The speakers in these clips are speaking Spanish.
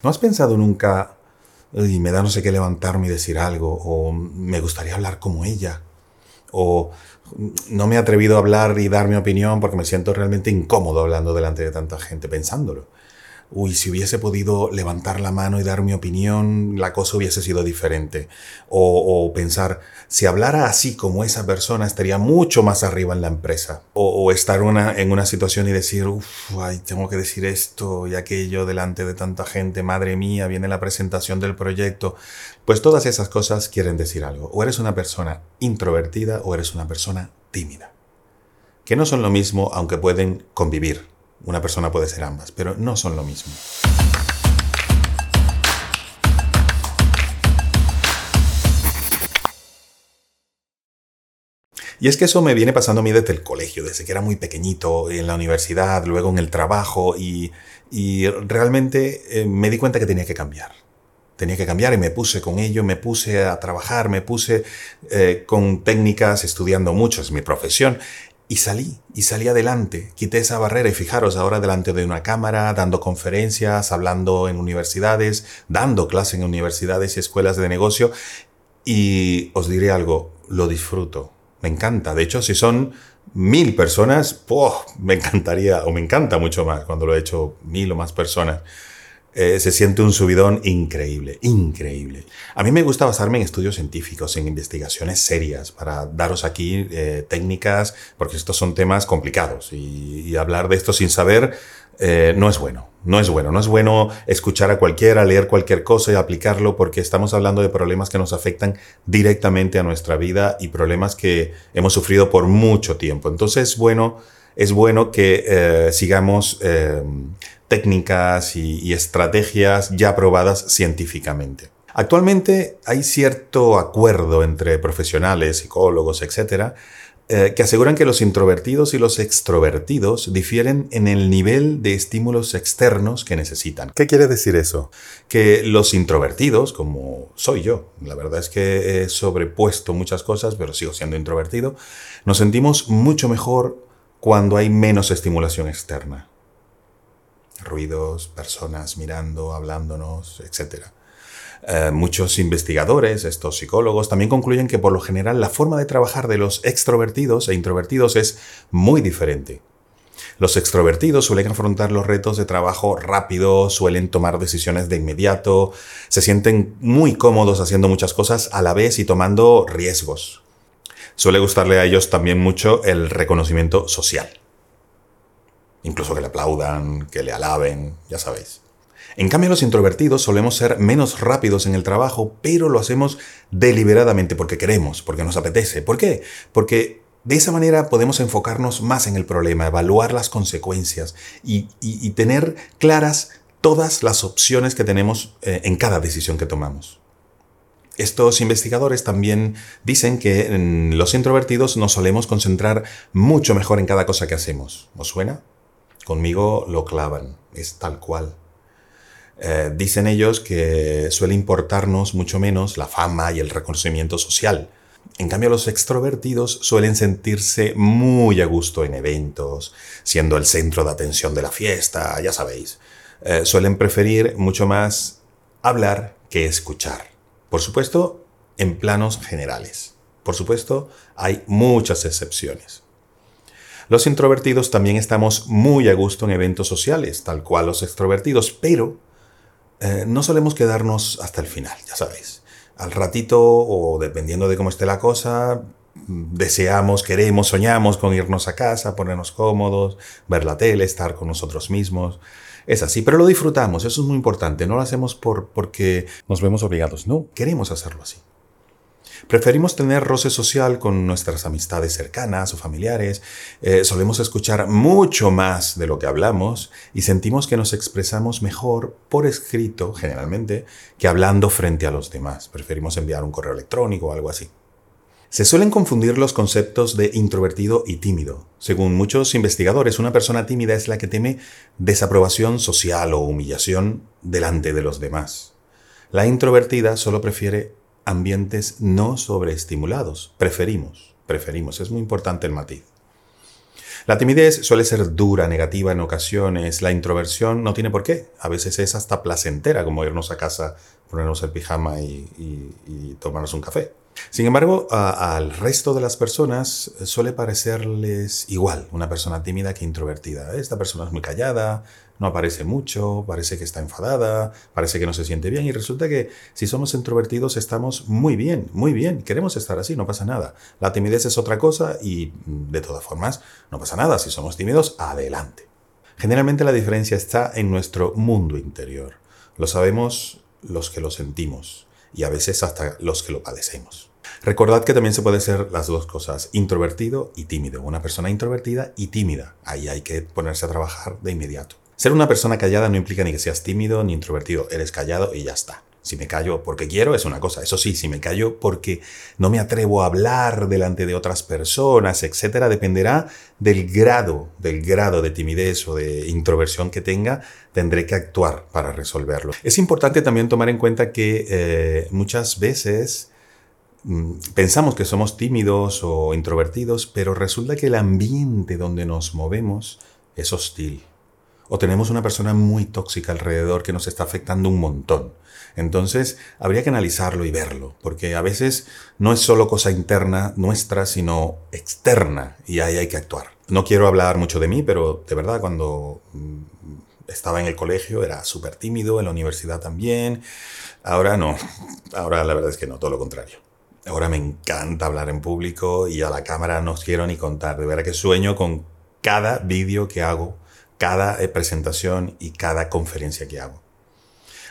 ¿No has pensado nunca, y me da no sé qué levantarme y decir algo, o me gustaría hablar como ella, o no me he atrevido a hablar y dar mi opinión porque me siento realmente incómodo hablando delante de tanta gente pensándolo? Uy, si hubiese podido levantar la mano y dar mi opinión, la cosa hubiese sido diferente. O, pensar, si hablara así como esa persona, estaría mucho más arriba en la empresa. O, estar una, en una situación y decir, uff, tengo que decir esto y aquello delante de tanta gente, madre mía, viene la presentación del proyecto. Pues todas esas cosas quieren decir algo. O eres una persona introvertida o eres una persona tímida. Que no son lo mismo, aunque pueden convivir una persona puede ser ambas, pero no son lo mismo. Y es que eso me viene pasando a mí desde el colegio, desde que era muy pequeñito, en la universidad, luego en el trabajo, y, realmente eh, me di cuenta que tenía que cambiar. Tenía que cambiar y me puse con ello, me puse a trabajar, me puse eh, con técnicas, estudiando mucho, es mi profesión, y salí, y salí adelante, quité esa barrera y fijaros ahora delante de una cámara, dando conferencias, hablando en universidades, dando clases en universidades y escuelas de negocio. Y os diré algo, lo disfruto, me encanta. De hecho, si son mil personas, me encantaría, o me encanta mucho más cuando lo he hecho mil o más personas. Eh, se siente un subidón increíble, increíble. A mí me gusta basarme en estudios científicos, en investigaciones serias, para daros aquí eh, técnicas, porque estos son temas complicados y, hablar de esto sin saber eh, no es bueno. No es bueno, no es bueno escuchar a cualquiera, leer cualquier cosa y aplicarlo porque estamos hablando de problemas que nos afectan directamente a nuestra vida y problemas que hemos sufrido por mucho tiempo. Entonces, bueno, es bueno que sigamos técnicas y, estrategias ya probadas científicamente. Actualmente hay cierto acuerdo entre profesionales, psicólogos, etc., eh, que aseguran que los introvertidos y los extrovertidos difieren en el nivel de estímulos externos que necesitan. ¿Qué quiere decir eso? Que los introvertidos, como soy yo, la verdad es que he sobrepuesto muchas cosas, pero sigo siendo introvertido, nos sentimos mucho mejor cuando hay menos estimulación externa ruidos, personas mirando, hablándonos, etc. Eh, muchos investigadores, estos psicólogos, también concluyen que por lo general la forma de trabajar de los extrovertidos e introvertidos es muy diferente. Los extrovertidos suelen afrontar los retos de trabajo rápido, suelen tomar decisiones de inmediato, se sienten muy cómodos haciendo muchas cosas a la vez y tomando riesgos. Suele gustarle a ellos también mucho el reconocimiento social incluso que le aplaudan, que le alaben, ya sabéis. En cambio, los introvertidos solemos ser menos rápidos en el trabajo, pero lo hacemos deliberadamente porque queremos, porque nos apetece. ¿Por qué? Porque de esa manera podemos enfocarnos más en el problema, evaluar las consecuencias y, tener claras todas las opciones que tenemos eh, en cada decisión que tomamos. Estos investigadores también dicen que los introvertidos nos solemos concentrar mucho mejor en cada cosa que hacemos. ¿Os suena? Conmigo lo clavan, es tal cual. Eh, dicen ellos que suele importarnos mucho menos la fama y el reconocimiento social. En cambio, los extrovertidos suelen sentirse muy a gusto en eventos, siendo el centro de atención de la fiesta, ya sabéis. Eh, suelen preferir mucho más hablar que escuchar. Por supuesto, en planos generales. Por supuesto, hay muchas excepciones. Los introvertidos también estamos muy a gusto en eventos sociales, tal cual los extrovertidos, pero eh, no solemos quedarnos hasta el final, ya sabéis. Al ratito, o dependiendo de cómo esté la cosa, deseamos, queremos, soñamos con irnos a casa, ponernos cómodos, ver la tele, estar con nosotros mismos. Es así, pero lo disfrutamos, eso es muy importante. No lo hacemos por, porque nos vemos obligados, no, queremos hacerlo así. Preferimos tener roce social con nuestras amistades cercanas o familiares, eh, solemos escuchar mucho más de lo que hablamos y sentimos que nos expresamos mejor por escrito, generalmente, que hablando frente a los demás. Preferimos enviar un correo electrónico o algo así. Se suelen confundir los conceptos de introvertido y tímido. Según muchos investigadores, una persona tímida es la que teme desaprobación social o humillación delante de los demás. La introvertida solo prefiere ambientes no sobreestimulados. Preferimos, preferimos, es muy importante el matiz. La timidez suele ser dura, negativa en ocasiones. La introversión no tiene por qué. A veces es hasta placentera, como irnos a casa, ponernos el pijama y, tomarnos un café. Sin embargo, al resto de las personas suele parecerles igual una persona tímida que introvertida. Esta persona es muy callada, no aparece mucho, parece que está enfadada, parece que no se siente bien y resulta que si somos introvertidos estamos muy bien, muy bien, queremos estar así, no pasa nada. La timidez es otra cosa y mm, de todas formas no pasa nada, si somos tímidos, adelante. Generalmente la diferencia está en nuestro mundo interior. Lo sabemos los que lo sentimos y a veces hasta los que lo padecemos. Recordad que también se puede ser las dos cosas, introvertido y tímido. Una persona introvertida y tímida. Ahí hay que ponerse a trabajar de inmediato. Ser una persona callada no implica ni que seas tímido ni introvertido, eres callado y ya está. Si me callo porque quiero es una cosa, eso sí, si me callo porque no me atrevo a hablar delante de otras personas, etcétera, dependerá del grado, del grado de timidez o de introversión que tenga, tendré que actuar para resolverlo. Es importante también tomar en cuenta que eh, muchas veces pensamos que somos tímidos o introvertidos, pero resulta que el ambiente donde nos movemos es hostil o tenemos una persona muy tóxica alrededor que nos está afectando un montón. Entonces, habría que analizarlo y verlo, porque a veces no es solo cosa interna nuestra, sino externa, y ahí hay que actuar. No quiero hablar mucho de mí, pero de verdad, cuando mm, estaba en el colegio era súper tímido, en la universidad también. Ahora no, ahora la verdad es que no, todo lo contrario. Ahora me encanta hablar en público y a la cámara no quiero ni contar. De verdad que sueño con cada vídeo que hago cada eh, presentación y cada conferencia que hago.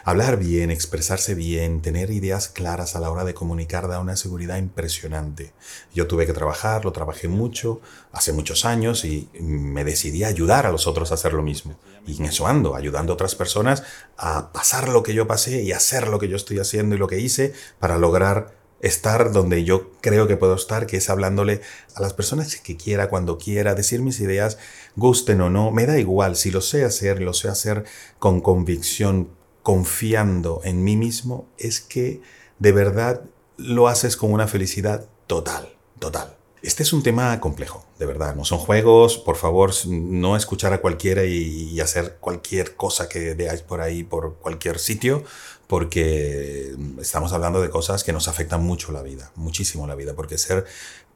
Hablar bien, expresarse bien, tener ideas claras a la hora de comunicar da una seguridad impresionante. Yo tuve que trabajar, lo trabajé mucho, hace muchos años y me decidí a ayudar a los otros a hacer lo mismo. Y en eso ando, ayudando a otras personas a pasar lo que yo pasé y hacer lo que yo estoy haciendo y lo que hice para lograr estar donde yo creo que puedo estar, que es hablándole a las personas que quiera, cuando quiera, decir mis ideas, gusten o no, me da igual, si lo sé hacer, lo sé hacer con convicción, confiando en mí mismo, es que de verdad lo haces con una felicidad total, total. Este es un tema complejo, de verdad. No son juegos, por favor, no escuchar a cualquiera y, hacer cualquier cosa que veáis por ahí, por cualquier sitio, porque estamos hablando de cosas que nos afectan mucho la vida, muchísimo la vida, porque ser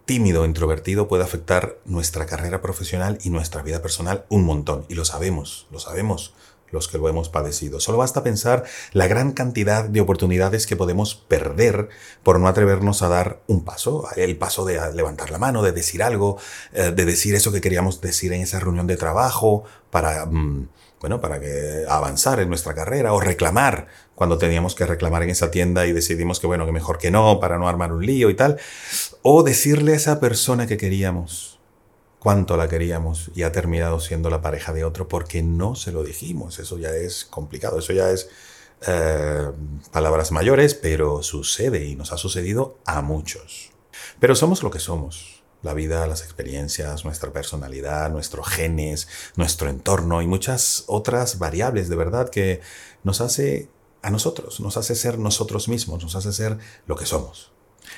tímido, introvertido puede afectar nuestra carrera profesional y nuestra vida personal un montón. Y lo sabemos, lo sabemos los que lo hemos padecido. Solo basta pensar la gran cantidad de oportunidades que podemos perder por no atrevernos a dar un paso, el paso de levantar la mano, de decir algo, eh, de decir eso que queríamos decir en esa reunión de trabajo para, mm, bueno, para que avanzar en nuestra carrera o reclamar cuando teníamos que reclamar en esa tienda y decidimos que bueno, que mejor que no para no armar un lío y tal, o decirle a esa persona que queríamos cuánto la queríamos y ha terminado siendo la pareja de otro porque no se lo dijimos. Eso ya es complicado, eso ya es eh, palabras mayores, pero sucede y nos ha sucedido a muchos. Pero somos lo que somos. La vida, las experiencias, nuestra personalidad, nuestros genes, nuestro entorno y muchas otras variables de verdad que nos hace a nosotros, nos hace ser nosotros mismos, nos hace ser lo que somos.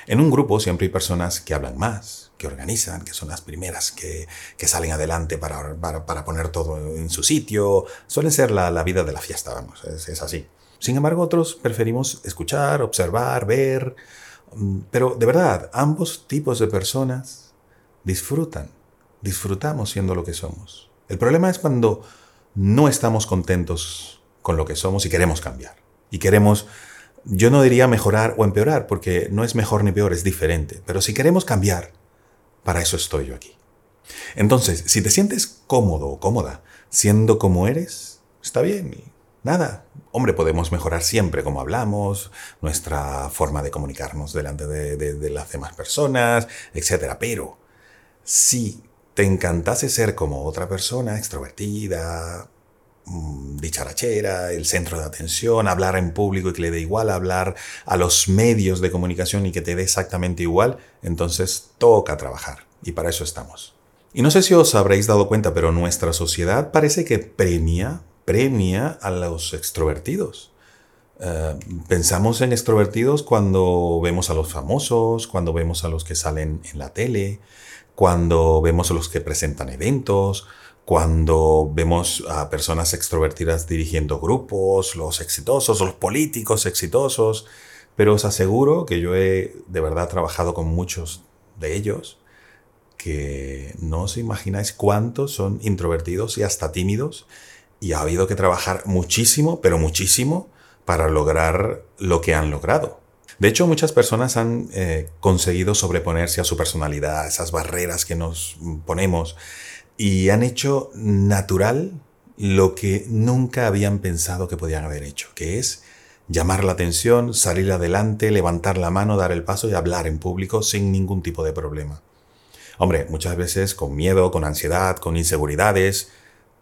En un grupo siempre hay personas que hablan más, que organizan, que son las primeras que, salen adelante para, para, poner todo en su sitio. Suele ser la, vida de la fiesta, vamos, es, así. Sin embargo, otros preferimos escuchar, observar, ver. Mm, pero de verdad, ambos tipos de personas disfrutan, disfrutamos siendo lo que somos. El problema es cuando no estamos contentos con lo que somos y queremos cambiar. Y queremos yo no diría mejorar o empeorar, porque no es mejor ni peor, es diferente. Pero si queremos cambiar, para eso estoy yo aquí. Entonces, si te sientes cómodo o cómoda siendo como eres, está bien. Nada. Hombre, podemos mejorar siempre cómo hablamos, nuestra forma de comunicarnos delante de, de las demás personas, etc. Pero si te encantase ser como otra persona, extrovertida, dicharachera, el centro de atención, hablar en público y que le dé igual hablar a los medios de comunicación y que te dé exactamente igual, entonces toca trabajar. Y para eso estamos. Y no sé si os habréis dado cuenta, pero nuestra sociedad parece que premia, premia a los extrovertidos. Eh, pensamos en extrovertidos cuando vemos a los famosos, cuando vemos a los que salen en la tele, cuando vemos a los que presentan eventos, cuando vemos a personas extrovertidas dirigiendo grupos, los exitosos, los políticos exitosos, pero os aseguro que yo he de verdad trabajado con muchos de ellos que no os imagináis cuántos son introvertidos y hasta tímidos y ha habido que trabajar muchísimo, pero muchísimo, para lograr lo que han logrado. De hecho, muchas personas han eh, conseguido sobreponerse a su personalidad, esas barreras que nos ponemos, y han hecho natural lo que nunca habían pensado que podían haber hecho, que es llamar la atención, salir adelante, levantar la mano, dar el paso y hablar en público sin ningún tipo de problema. Hombre, muchas veces con miedo, con ansiedad, con inseguridades,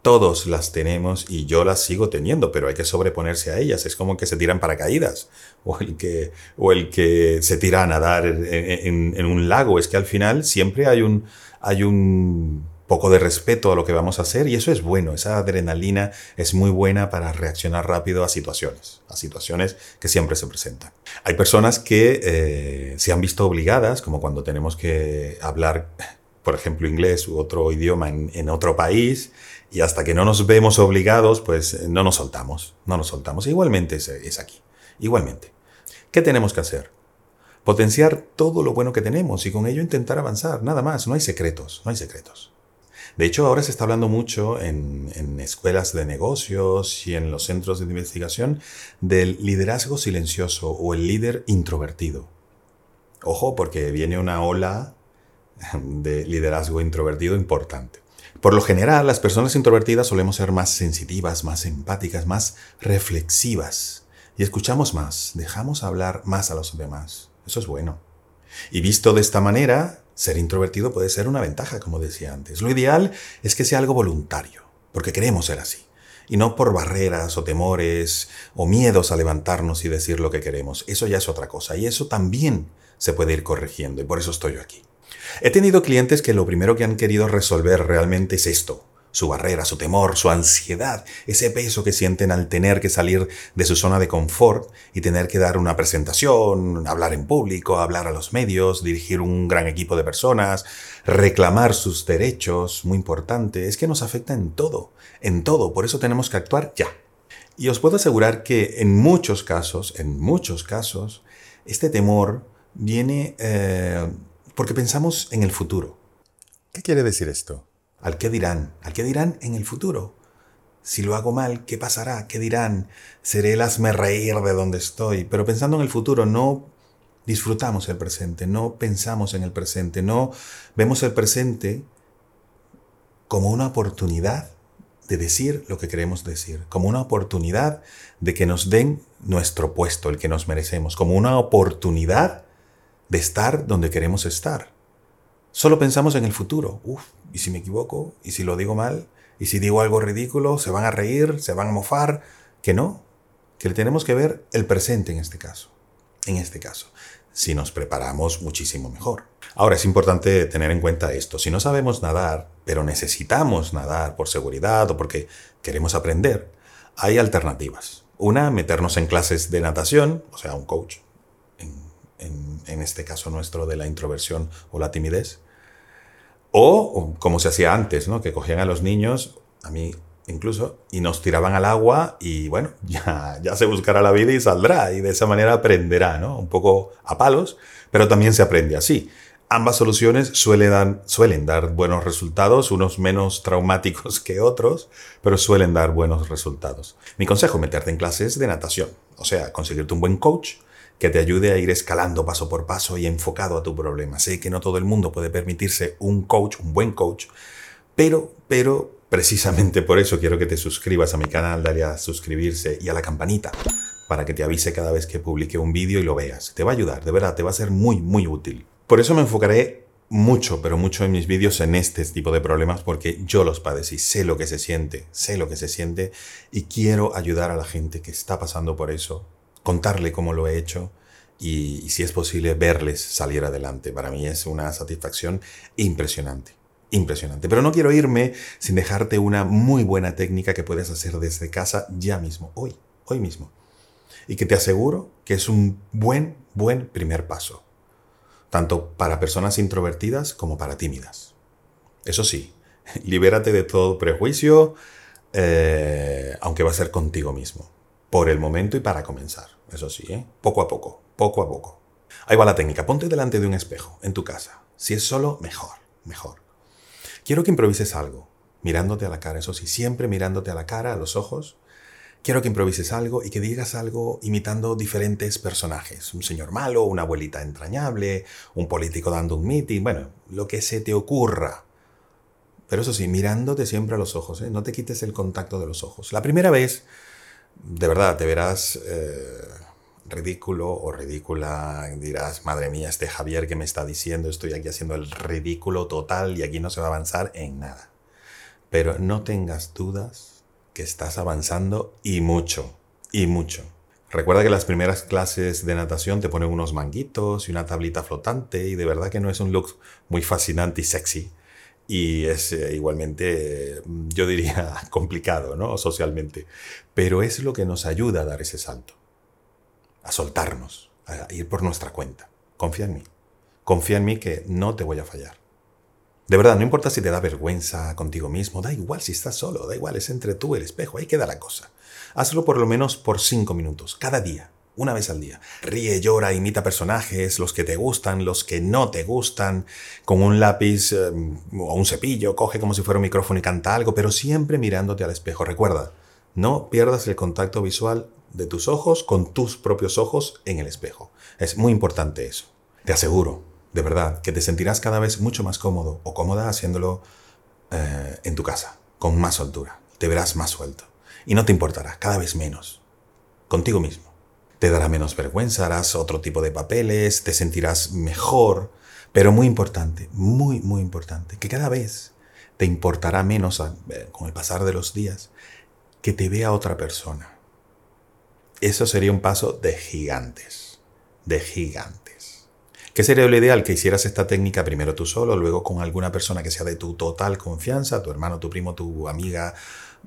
todos las tenemos y yo las sigo teniendo, pero hay que sobreponerse a ellas. Es como que se tiran paracaídas o el que, o el que se tira a nadar en, en un lago. Es que al final siempre hay un, hay un poco de respeto a lo que vamos a hacer y eso es bueno, esa adrenalina es muy buena para reaccionar rápido a situaciones, a situaciones que siempre se presentan. Hay personas que eh, se han visto obligadas, como cuando tenemos que hablar, por ejemplo, inglés u otro idioma en, otro país y hasta que no nos vemos obligados, pues no nos soltamos, no nos soltamos. Igualmente es, es aquí, igualmente. ¿Qué tenemos que hacer? Potenciar todo lo bueno que tenemos y con ello intentar avanzar, nada más, no hay secretos, no hay secretos. De hecho, ahora se está hablando mucho en, escuelas de negocios y en los centros de investigación del liderazgo silencioso o el líder introvertido. Ojo, porque viene una ola de liderazgo introvertido importante. Por lo general, las personas introvertidas solemos ser más sensitivas, más empáticas, más reflexivas y escuchamos más, dejamos hablar más a los demás. Eso es bueno. Y visto de esta manera, ser introvertido puede ser una ventaja, como decía antes. Lo ideal es que sea algo voluntario, porque queremos ser así. Y no por barreras o temores o miedos a levantarnos y decir lo que queremos. Eso ya es otra cosa. Y eso también se puede ir corrigiendo. Y por eso estoy yo aquí. He tenido clientes que lo primero que han querido resolver realmente es esto su barrera, su temor, su ansiedad, ese peso que sienten al tener que salir de su zona de confort y tener que dar una presentación, hablar en público, hablar a los medios, dirigir un gran equipo de personas, reclamar sus derechos, muy importante, es que nos afecta en todo, en todo, por eso tenemos que actuar ya. Y os puedo asegurar que en muchos casos, en muchos casos, este temor viene eh, porque pensamos en el futuro. ¿Qué quiere decir esto? Al qué dirán, al qué dirán en el futuro. Si lo hago mal, ¿qué pasará? ¿Qué dirán? Seré el hazme reír de donde estoy. Pero pensando en el futuro, no disfrutamos el presente, no pensamos en el presente, no vemos el presente como una oportunidad de decir lo que queremos decir, como una oportunidad de que nos den nuestro puesto, el que nos merecemos, como una oportunidad de estar donde queremos estar. Solo pensamos en el futuro. Uf, ¿y si me equivoco? ¿Y si lo digo mal? ¿Y si digo algo ridículo? ¿Se van a reír? ¿Se van a mofar? Que no. Que tenemos que ver el presente en este caso. En este caso. Si nos preparamos muchísimo mejor. Ahora es importante tener en cuenta esto. Si no sabemos nadar, pero necesitamos nadar por seguridad o porque queremos aprender, hay alternativas. Una, meternos en clases de natación, o sea, un coach, en, este caso nuestro de la introversión o la timidez. O, como se hacía antes, ¿no? que cogían a los niños, a mí incluso, y nos tiraban al agua y bueno, ya, ya se buscará la vida y saldrá y de esa manera aprenderá, ¿no? Un poco a palos, pero también se aprende así. Ambas soluciones suelen dar, suelen dar buenos resultados, unos menos traumáticos que otros, pero suelen dar buenos resultados. Mi consejo, meterte en clases de natación, o sea, conseguirte un buen coach, que te ayude a ir escalando paso por paso y enfocado a tu problema. Sé que no todo el mundo puede permitirse un coach, un buen coach, pero, pero precisamente por eso quiero que te suscribas a mi canal, dale a suscribirse y a la campanita para que te avise cada vez que publique un vídeo y lo veas. Te va a ayudar, de verdad, te va a ser muy, muy útil. Por eso me enfocaré mucho, pero mucho en mis vídeos en este tipo de problemas porque yo los padecí, sé lo que se siente, sé lo que se siente y quiero ayudar a la gente que está pasando por eso contarle cómo lo he hecho y, si es posible verles salir adelante. Para mí es una satisfacción impresionante. Impresionante. Pero no quiero irme sin dejarte una muy buena técnica que puedes hacer desde casa ya mismo, hoy, hoy mismo. Y que te aseguro que es un buen, buen primer paso. tanto para personas introvertidas como para tímidas. Eso sí, libérate de todo prejuicio, eh, aunque va a ser contigo mismo, por el momento y para comenzar. Eso sí, ¿eh? poco a poco, poco a poco. Ahí va la técnica, ponte delante de un espejo en tu casa. Si es solo, mejor, mejor. Quiero que improvises algo, mirándote a la cara, eso sí, siempre mirándote a la cara, a los ojos. Quiero que improvises algo y que digas algo imitando diferentes personajes. Un señor malo, una abuelita entrañable, un político dando un meeting, bueno, lo que se te ocurra. Pero eso sí, mirándote siempre a los ojos, ¿eh? no te quites el contacto de los ojos. La primera vez, de verdad, te verás eh, ridículo o ridícula, dirás, madre mía, este Javier que me está diciendo, estoy aquí haciendo el ridículo total y aquí no se va a avanzar en nada. Pero no tengas dudas que estás avanzando y mucho, y mucho. Recuerda que las primeras clases de natación te ponen unos manguitos y una tablita flotante y de verdad que no es un look muy fascinante y sexy. Y es eh, igualmente, yo diría, complicado, ¿no? Socialmente. Pero es lo que nos ayuda a dar ese salto a soltarnos, a ir por nuestra cuenta. Confía en mí. Confía en mí que no te voy a fallar. De verdad, no importa si te da vergüenza contigo mismo, da igual si estás solo, da igual, es entre tú y el espejo, ahí queda la cosa. Hazlo por lo menos por cinco minutos, cada día, una vez al día. Ríe, llora, imita personajes, los que te gustan, los que no te gustan, con un lápiz eh, o un cepillo, coge como si fuera un micrófono y canta algo, pero siempre mirándote al espejo. Recuerda, no pierdas el contacto visual de tus ojos con tus propios ojos en el espejo. Es muy importante eso. Te aseguro, de verdad, que te sentirás cada vez mucho más cómodo o cómoda haciéndolo eh, en tu casa, con más soltura. Te verás más suelto. Y no te importará, cada vez menos. Contigo mismo. Te dará menos vergüenza, harás otro tipo de papeles, te sentirás mejor. Pero muy importante, muy, muy importante, que cada vez te importará menos eh, con el pasar de los días que te vea otra persona eso sería un paso de gigantes, de gigantes. ¿Qué sería lo ideal? Que hicieras esta técnica primero tú solo, luego con alguna persona que sea de tu total confianza, tu hermano, tu primo, tu amiga,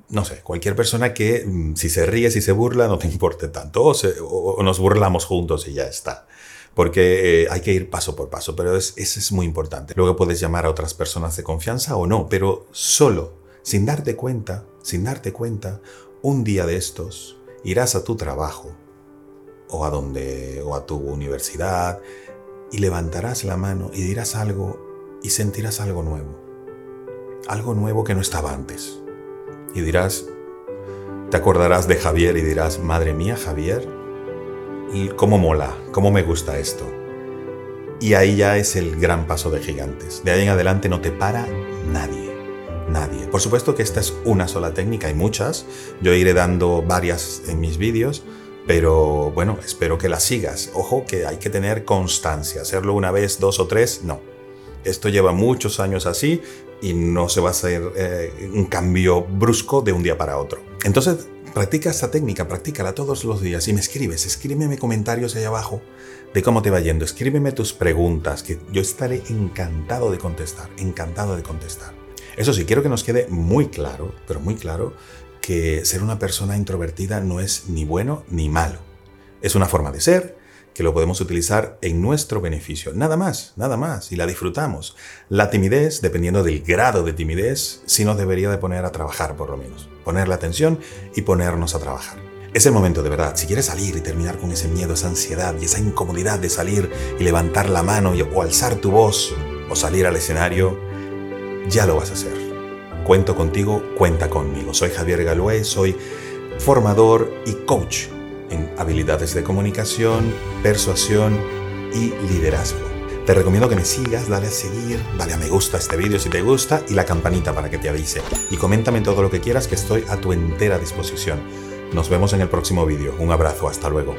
no sé, cualquier persona que mm, si se ríe, si se burla, no te importe tanto, o, nos burlamos juntos y ya está. Porque eh, hay que ir paso por paso, pero eso es muy importante. Luego puedes llamar a otras personas de confianza o no, pero solo, sin darte cuenta, sin darte cuenta, un día de estos, irás a tu trabajo o a donde o a tu universidad y levantarás la mano y dirás algo y sentirás algo nuevo. Algo nuevo que no estaba antes. Y dirás, te acordarás de Javier y dirás, madre mía, Javier, cómo mola, cómo me gusta esto. Y ahí ya es el gran paso de gigantes. De ahí en adelante no te para nadie nadie. Por supuesto que esta es una sola técnica, hay muchas, yo iré dando varias en mis vídeos, pero bueno, espero que las sigas. Ojo que hay que tener constancia, hacerlo una vez, dos o tres, no. Esto lleva muchos años así y no se va a hacer eh, un cambio brusco de un día para otro. Entonces, practica esta técnica, practícala todos los días y me escribes, escríbeme comentarios ahí abajo de cómo te va yendo, escríbeme tus preguntas, que yo estaré encantado de contestar, encantado de contestar. Eso sí, quiero que nos quede muy claro, pero muy claro, que ser una persona introvertida no es ni bueno ni malo. Es una forma de ser que lo podemos utilizar en nuestro beneficio. Nada más, nada más, y la disfrutamos. La timidez, dependiendo del grado de timidez, sí nos debería de poner a trabajar por lo menos. Poner la atención y ponernos a trabajar. Es el momento de verdad, si quieres salir y terminar con ese miedo, esa ansiedad y esa incomodidad de salir y levantar la mano o alzar tu voz o salir al escenario, ya lo vas a hacer. Cuento contigo, cuenta conmigo. Soy Javier Galué, soy formador y coach en habilidades de comunicación, persuasión y liderazgo. Te recomiendo que me sigas, dale a seguir, dale a me gusta este vídeo si te gusta y la campanita para que te avise. Y coméntame todo lo que quieras que estoy a tu entera disposición. Nos vemos en el próximo vídeo. Un abrazo, hasta luego.